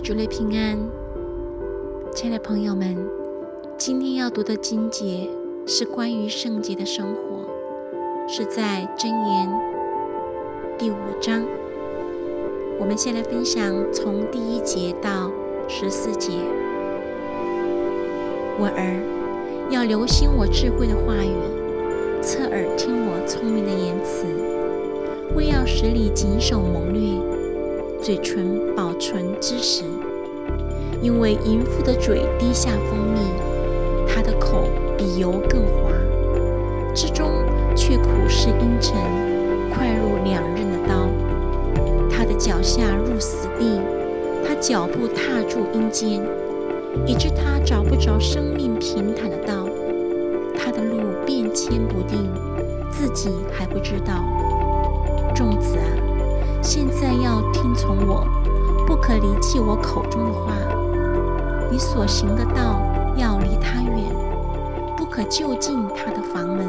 主内平安，亲爱的朋友们，今天要读的经节是关于圣洁的生活，是在箴言第五章。我们先来分享从第一节到十四节。我儿，要留心我智慧的话语，侧耳听我聪明的言辞，为要使你谨守谋略。嘴唇保存知识，因为淫妇的嘴滴下蜂蜜，她的口比油更滑，之中却苦是阴沉，快入两刃的刀。她的脚下入死地，她脚步踏住阴间，以致她找不着生命平坦的道。她的路变迁不定，自己还不知道。仲子啊！现在要听从我，不可离弃我口中的话。你所行的道要离他远，不可就近他的房门。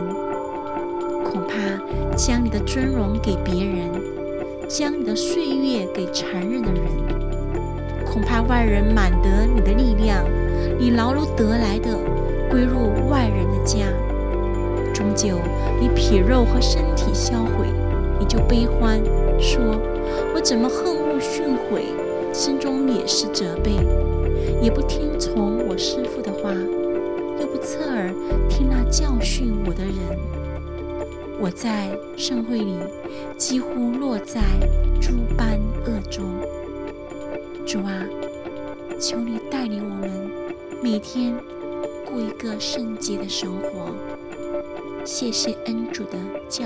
恐怕将你的尊荣给别人，将你的岁月给残忍的人。恐怕外人满得你的力量，你劳碌得来的归入外人的家。终究你皮肉和身体销毁，你就悲欢。说：“我怎么恨恶训诲，心中也是责备，也不听从我师父的话，又不侧耳听那教训我的人。我在盛会里几乎落在诸般恶中。主啊，求你带领我们每天过一个圣洁的生活。谢谢恩主的教。”